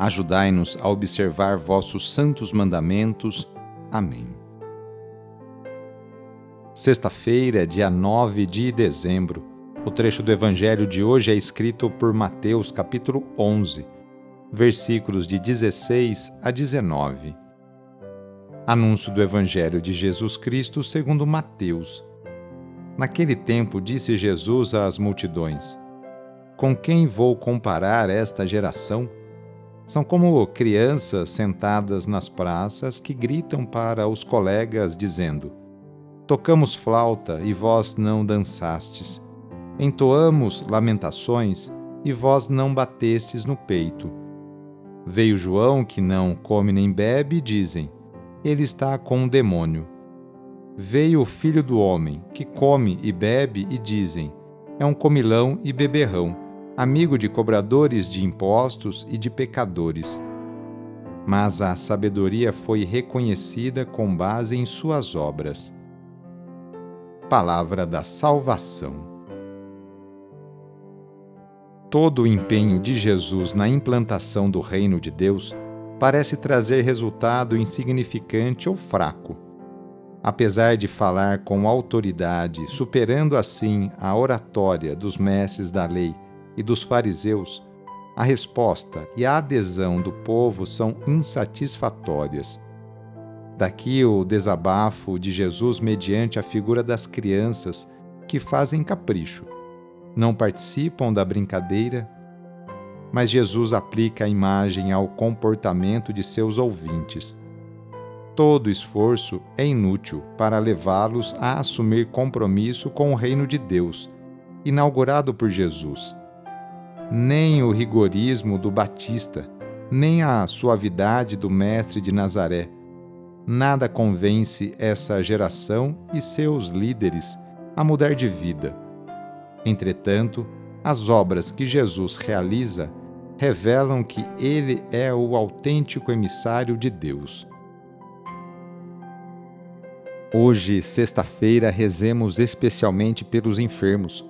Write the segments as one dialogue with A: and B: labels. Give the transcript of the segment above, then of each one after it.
A: Ajudai-nos a observar vossos santos mandamentos. Amém. Sexta-feira, dia 9 de dezembro. O trecho do evangelho de hoje é escrito por Mateus, capítulo 11, versículos de 16 a 19. Anúncio do evangelho de Jesus Cristo segundo Mateus. Naquele tempo disse Jesus às multidões: Com quem vou comparar esta geração? São como crianças sentadas nas praças que gritam para os colegas, dizendo: Tocamos flauta e vós não dançastes. Entoamos lamentações e vós não batestes no peito. Veio João, que não come nem bebe, dizem: Ele está com um demônio. Veio o filho do homem, que come e bebe, e dizem: É um comilão e beberrão amigo de cobradores de impostos e de pecadores. Mas a sabedoria foi reconhecida com base em suas obras. Palavra da Salvação. Todo o empenho de Jesus na implantação do reino de Deus parece trazer resultado insignificante ou fraco. Apesar de falar com autoridade, superando assim a oratória dos mestres da lei e dos fariseus, a resposta e a adesão do povo são insatisfatórias. Daqui o desabafo de Jesus mediante a figura das crianças que fazem capricho, não participam da brincadeira, mas Jesus aplica a imagem ao comportamento de seus ouvintes. Todo esforço é inútil para levá-los a assumir compromisso com o reino de Deus, inaugurado por Jesus nem o rigorismo do Batista, nem a suavidade do Mestre de Nazaré. Nada convence essa geração e seus líderes a mudar de vida. Entretanto, as obras que Jesus realiza revelam que ele é o autêntico emissário de Deus. Hoje, sexta-feira, rezemos especialmente pelos enfermos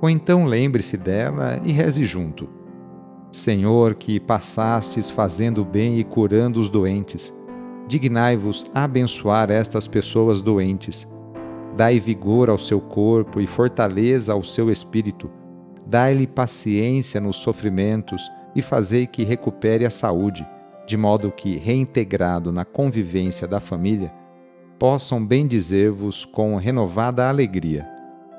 A: ou então lembre-se dela e reze junto. Senhor, que passastes fazendo bem e curando os doentes, dignai-vos abençoar estas pessoas doentes. Dai vigor ao seu corpo e fortaleza ao seu espírito. Dai-lhe paciência nos sofrimentos e fazei que recupere a saúde, de modo que, reintegrado na convivência da família, possam bendizer-vos com renovada alegria